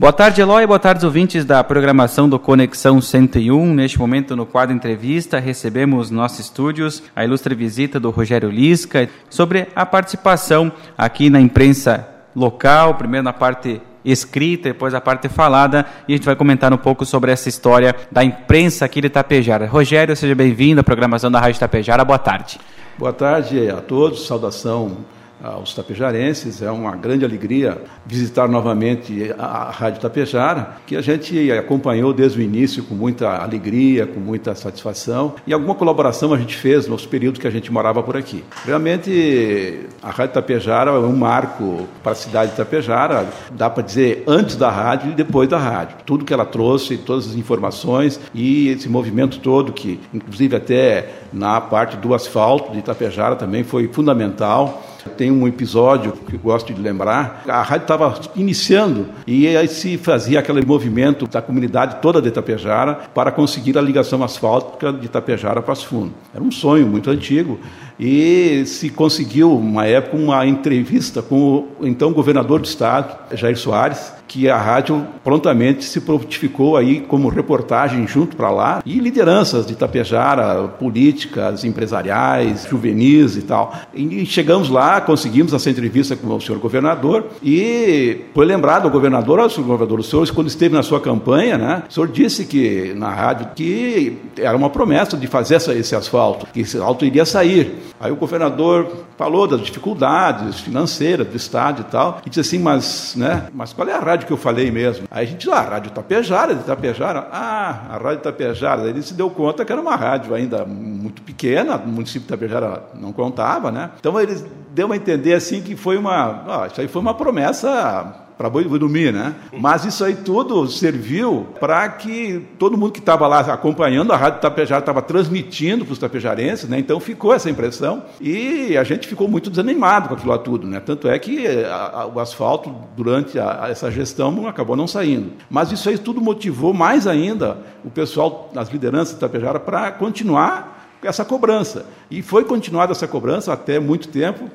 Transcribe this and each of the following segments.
Boa tarde, Eloy. Boa tarde, ouvintes da programação do Conexão 101. Neste momento, no quadro entrevista, recebemos nossos estúdios a ilustre visita do Rogério Lisca sobre a participação aqui na imprensa local, primeiro na parte escrita, depois a parte falada, e a gente vai comentar um pouco sobre essa história da imprensa aqui de Itapejara. Rogério, seja bem-vindo à programação da Rádio Itapejara. Boa tarde. Boa tarde a todos. Saudação aos tapejarenses. É uma grande alegria visitar novamente a Rádio Tapejara, que a gente acompanhou desde o início com muita alegria, com muita satisfação. E alguma colaboração a gente fez nos períodos que a gente morava por aqui. Realmente, a Rádio Tapejara é um marco para a cidade de Tapejara, dá para dizer antes da rádio e depois da rádio. Tudo que ela trouxe, todas as informações e esse movimento todo, que inclusive até na parte do asfalto de Itapejara também foi fundamental. Tem um episódio que eu gosto de lembrar. A rádio estava iniciando e aí se fazia aquele movimento da comunidade toda de Itapejara para conseguir a ligação asfáltica de Itapejara para as Fundo. Era um sonho muito antigo e se conseguiu, uma época, uma entrevista com o então governador do estado, Jair Soares, que a rádio prontamente se prontificou aí como reportagem junto para lá e lideranças de Itapejara, políticas, empresariais, juvenis e tal. E chegamos lá, conseguimos essa entrevista com o senhor governador e foi lembrado ao governador, ao senhor governador, o senhor, quando esteve na sua campanha, né, o senhor disse que na rádio que era uma promessa de fazer essa, esse asfalto, que esse asfalto iria sair. Aí o governador falou das dificuldades financeiras do estado e tal, e disse assim, mas, né, mas qual é a rádio que eu falei mesmo? Aí a gente disse, ah, a Rádio Tapejara, de Tapejara. Ah, a Rádio Tapejara. Aí ele se deu conta que era uma rádio ainda muito pequena, o município de Tapejara não contava, né? Então ele deu a entender assim que foi uma, ó, isso aí foi uma promessa para boi dormir, né? Mas isso aí tudo serviu para que todo mundo que estava lá acompanhando a Rádio Tapejara estava transmitindo para os tapejarenses, né? Então ficou essa impressão e a gente ficou muito desanimado com aquilo lá tudo, né? Tanto é que a, a, o asfalto durante a, essa gestão acabou não saindo. Mas isso aí tudo motivou mais ainda o pessoal, as lideranças de Tapejara para continuar essa cobrança. E foi continuada essa cobrança até muito tempo,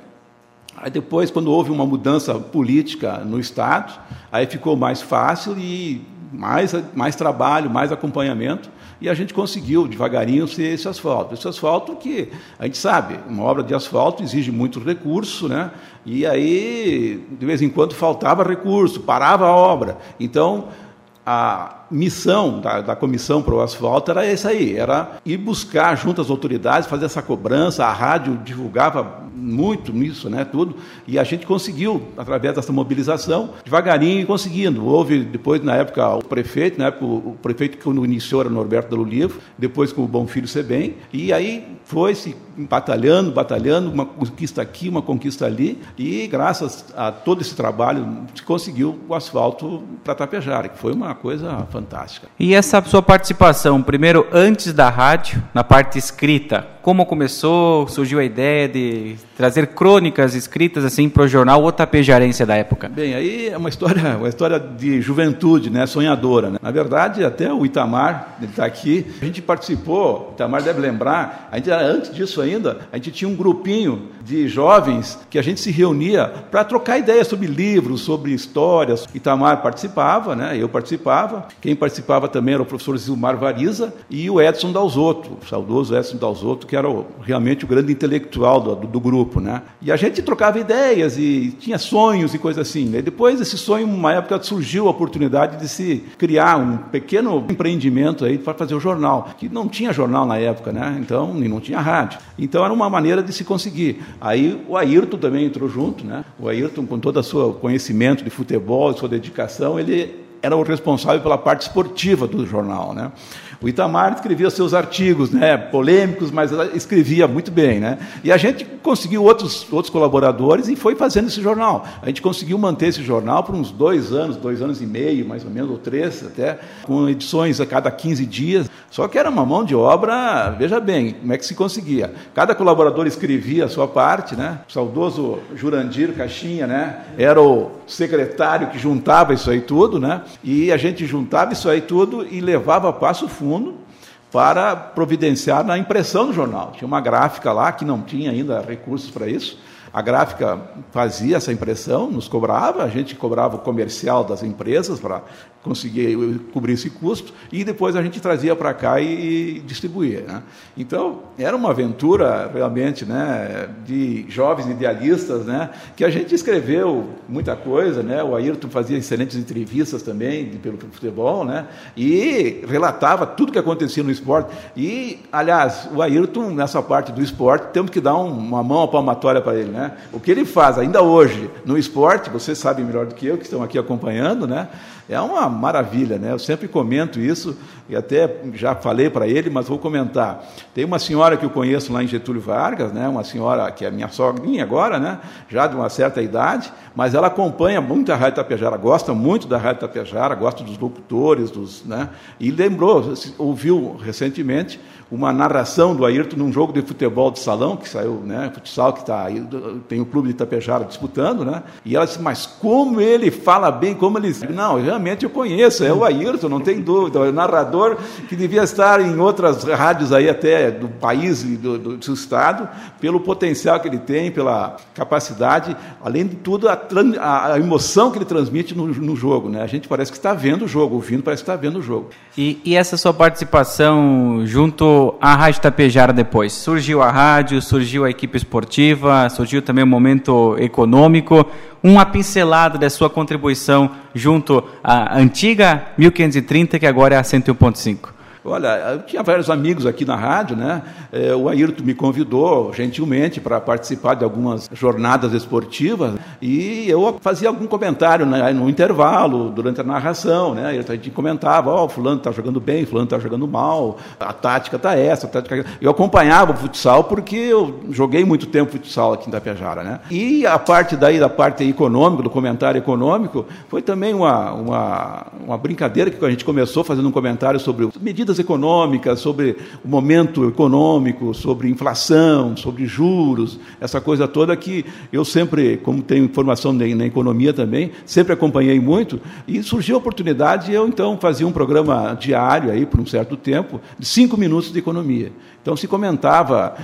Aí depois, quando houve uma mudança política no Estado, aí ficou mais fácil e mais, mais trabalho, mais acompanhamento, e a gente conseguiu, devagarinho, ser esse asfalto. Esse asfalto que, a gente sabe, uma obra de asfalto exige muito recurso, né? e aí, de vez em quando, faltava recurso, parava a obra. Então, a missão da, da comissão para o asfalto era essa aí, era ir buscar junto às autoridades, fazer essa cobrança, a rádio divulgava muito nisso, né, tudo, e a gente conseguiu, através dessa mobilização, devagarinho conseguindo. Houve depois, na época, o prefeito, na época, o prefeito que iniciou era Norberto Dalo Livro, depois com o Bom Filho Sebem, e aí foi se batalhando, batalhando, uma conquista aqui, uma conquista ali, e graças a todo esse trabalho se conseguiu o asfalto para Tapejara, que foi uma coisa fantástica. E essa sua participação, primeiro antes da rádio, na parte escrita, como começou? Surgiu a ideia de trazer crônicas escritas assim para o jornal O Tapejarense da época? Bem, aí é uma história, uma história de juventude, né, sonhadora. Né? Na verdade, até o Itamar, está aqui, a gente participou, o Itamar deve lembrar, a gente, antes disso ainda, a gente tinha um grupinho de jovens que a gente se reunia para trocar ideias sobre livros, sobre histórias. Itamar participava, né, eu participava, quem participava também era o professor Zilmar Variza e o Edson Dalzotto, o saudoso Edson Dalzotto, que era o, realmente o grande intelectual do, do, do, grupo, né? E a gente trocava ideias e tinha sonhos e coisas assim. Né? Depois desse sonho, uma época surgiu a oportunidade de se criar um pequeno empreendimento aí para fazer o jornal, que não tinha jornal na época, né? Então, e não tinha rádio. Então era uma maneira de se conseguir. Aí o Ayrton também entrou junto, né? O Ayrton, com todo o seu conhecimento de futebol, sua dedicação, ele era o responsável pela parte esportiva do jornal, né? O Itamar escrevia seus artigos, né, polêmicos, mas escrevia muito bem, né? E a gente conseguiu outros, outros colaboradores e foi fazendo esse jornal. A gente conseguiu manter esse jornal por uns dois anos, dois anos e meio, mais ou menos, ou três até, com edições a cada 15 dias. Só que era uma mão de obra, veja bem, como é que se conseguia. Cada colaborador escrevia a sua parte, né? O saudoso Jurandir Caixinha, né? Era o secretário que juntava isso aí tudo, né? E a gente juntava isso aí tudo e levava a passo fundo para providenciar na impressão do jornal. Tinha uma gráfica lá que não tinha ainda recursos para isso. A gráfica fazia essa impressão, nos cobrava, a gente cobrava o comercial das empresas para conseguir cobrir esse custo, e depois a gente trazia para cá e, distribuía. Né? Então, era uma aventura realmente né, de jovens idealistas, né, que a gente escreveu muita coisa, né? o Ayrton fazia excelentes entrevistas também pelo futebol, né, e relatava tudo que acontecia no esporte. E, aliás, o Ayrton, nessa parte do esporte, temos que dar um, uma mão palmatória para ele. Né? O que ele faz ainda hoje no esporte, vocês sabem melhor do que eu, que estão aqui acompanhando, né? é uma maravilha, né? Eu sempre comento isso e até já falei para ele, mas vou comentar. Tem uma senhora que eu conheço lá em Getúlio Vargas, né? Uma senhora que é minha sogrinha agora, né? Já de uma certa idade, mas ela acompanha muito a Rádio Tapejara, gosta muito da Rádio Tapejara, gosta dos locutores, dos, né? E lembrou, ouviu recentemente uma narração do Ayrton num jogo de futebol de salão, que saiu, né, futsal, que está aí, tem o clube de Itapejara disputando, né, e ela disse, mas como ele fala bem, como ele... Não, realmente eu conheço, é o Ayrton, não tem dúvida, é o narrador que devia estar em outras rádios aí até do país e do, do, do estado, pelo potencial que ele tem, pela capacidade, além de tudo, a, a, a emoção que ele transmite no, no, jogo, né, a gente parece que está vendo o jogo, ouvindo parece que está vendo o jogo. E, e essa sua participação junto a Rádio Tapejara depois? Surgiu a rádio, surgiu a equipe esportiva, surgiu também o momento econômico. Uma pincelada da sua contribuição junto à antiga 1530, que agora é a 101.5. Olha, eu tinha vários amigos aqui na rádio, né? É, o Ayrton me convidou gentilmente para participar de algumas jornadas esportivas e eu fazia algum comentário né, no intervalo, durante a narração, né? A gente comentava, ó, oh, fulano está jogando bem, fulano está jogando mal, a tática está essa, a tática... É eu acompanhava o futsal porque eu joguei muito tempo futsal aqui em Itapejara, né? E a parte daí, da parte econômica, do comentário econômico, foi também uma, uma, uma brincadeira que a gente começou fazendo um comentário sobre medidas econômicas, sobre o momento econômico, sobre inflação, sobre juros, essa coisa toda que eu sempre, como tenho informação na economia também, sempre acompanhei muito, e surgiu a oportunidade eu então fazia um programa diário aí por um certo tempo, de cinco minutos de economia. Então se comentava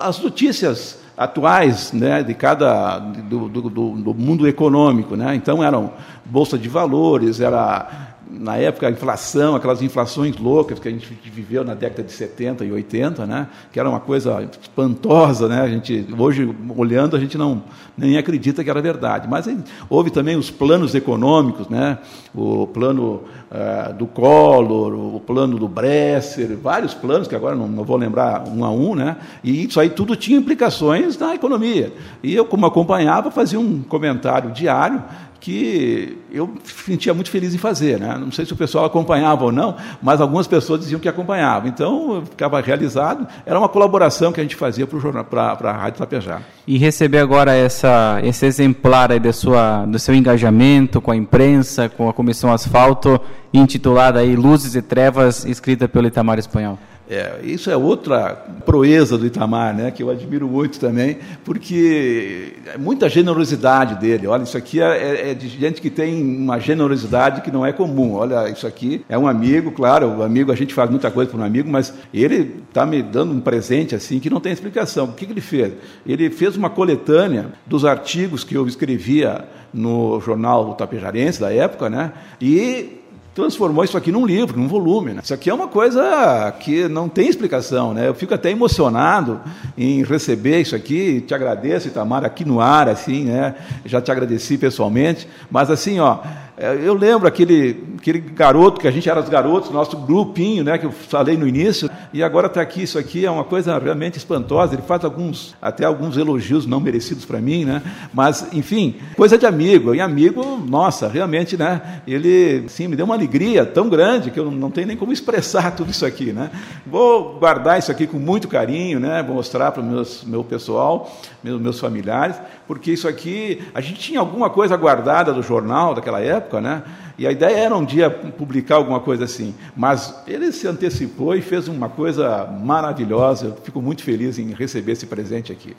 as notícias atuais né, de cada do, do, do, mundo econômico, né? Então eram bolsa de valores, era na época, a inflação, aquelas inflações loucas que a gente viveu na década de 70 e 80, né, que era uma coisa espantosa, né, a gente, hoje, olhando, a gente não, nem acredita que era verdade. Mas houve também os planos econômicos, né, o plano uh, do Collor, o plano do Bresser, vários planos, que agora não, não vou lembrar um a um, né, e isso aí tudo tinha implicações na economia. E eu, como acompanhava, fazia um comentário diário que eu sentia muito feliz em fazer. Né? Não sei se o pessoal acompanhava ou não, mas algumas pessoas diziam que acompanhavam. Então, eu ficava realizado. Era uma colaboração que a gente fazia para a Rádio Tapejá. E receber agora essa, esse exemplar aí da sua, do seu engajamento com a imprensa, com a Comissão Asfalto, intitulada aí Luzes e Trevas, escrita pelo Itamar Espanhol. É, isso é outra proeza do Itamar, né, que eu admiro muito também, porque é muita generosidade dele. Olha, isso aqui é, é, é, de gente que tem uma generosidade que não é comum. Olha, isso aqui é um amigo, claro, o amigo, a gente faz muita coisa para um amigo, mas ele está me dando um presente assim que não tem explicação. O que, que ele fez? Ele fez uma coletânea dos artigos que eu escrevia no jornal Tapejarense da época, né? E transformou isso aqui num livro, num volume. Né? Isso aqui é uma coisa que não tem explicação. Né? Eu fico até emocionado em receber isso aqui. Te agradeço, Itamar, aqui no ar, assim, né? Já te agradeci pessoalmente. Mas assim, ó, eu lembro aquele, aquele garoto, que a gente era os garotos, nosso grupinho, né, que eu falei no início, e agora está aqui, isso aqui é uma coisa realmente espantosa. Ele faz alguns, até alguns elogios não merecidos para mim, né? Mas, enfim, coisa de amigo. E amigo, nossa, realmente, né? Ele, sim, me deu uma alegria tão grande que eu não tenho nem como expressar tudo isso aqui, né? Vou guardar isso aqui com muito carinho, né? Vou mostrar para o meu pessoal, meus, meus familiares, porque isso aqui, a gente tinha alguma coisa guardada do jornal daquela época, época, né? E a ideia era um dia publicar alguma coisa assim. Mas ele se antecipou e fez uma coisa maravilhosa. Eu fico muito feliz em receber esse presente aqui.